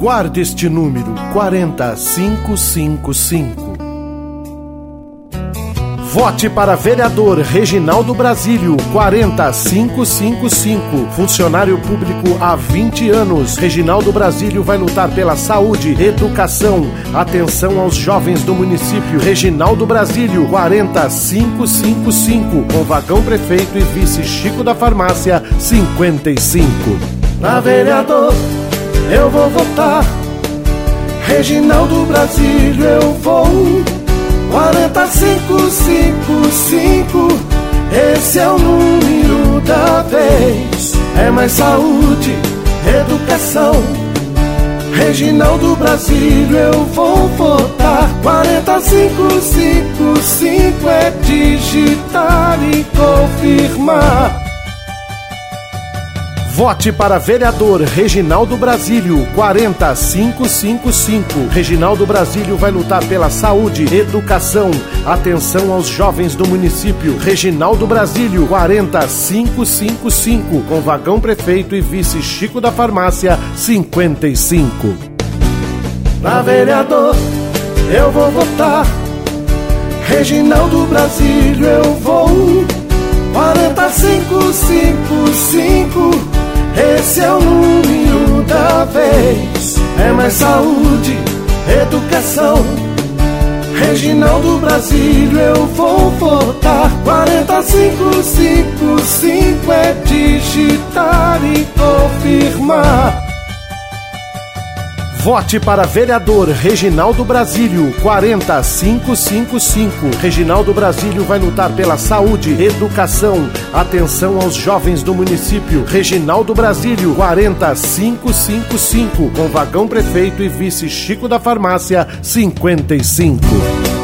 Guarde este número 40555. Vote para vereador Reginaldo Brasílio 40555. Funcionário público há 20 anos. Reginaldo Brasílio vai lutar pela saúde, educação, atenção aos jovens do município. Reginaldo Brasílio 40555. Com vagão prefeito e vice Chico da Farmácia 55. Pra vereador eu vou votar. Reginaldo Brasílio eu vou 4555, esse é o número da vez. É mais saúde, educação. Reginaldo Brasílio, eu vou votar. 4555 é digitar e confirmar. Vote para vereador Reginaldo Brasílio 40555. Reginaldo Brasílio vai lutar pela saúde, educação, atenção aos jovens do município. Reginaldo Brasílio 40555. Com vagão prefeito e vice Chico da Farmácia 55. Para vereador eu vou votar. Reginaldo Brasílio eu vou 4555 Saúde, educação. Reginaldo Brasílio, eu vou votar. 4555 é digitar e confirmar. Vote para vereador Reginaldo Brasílio 40555. Reginaldo Brasílio vai lutar pela saúde, educação, atenção aos jovens do município. Reginaldo Brasílio 40555 com vagão prefeito e vice Chico da Farmácia 55.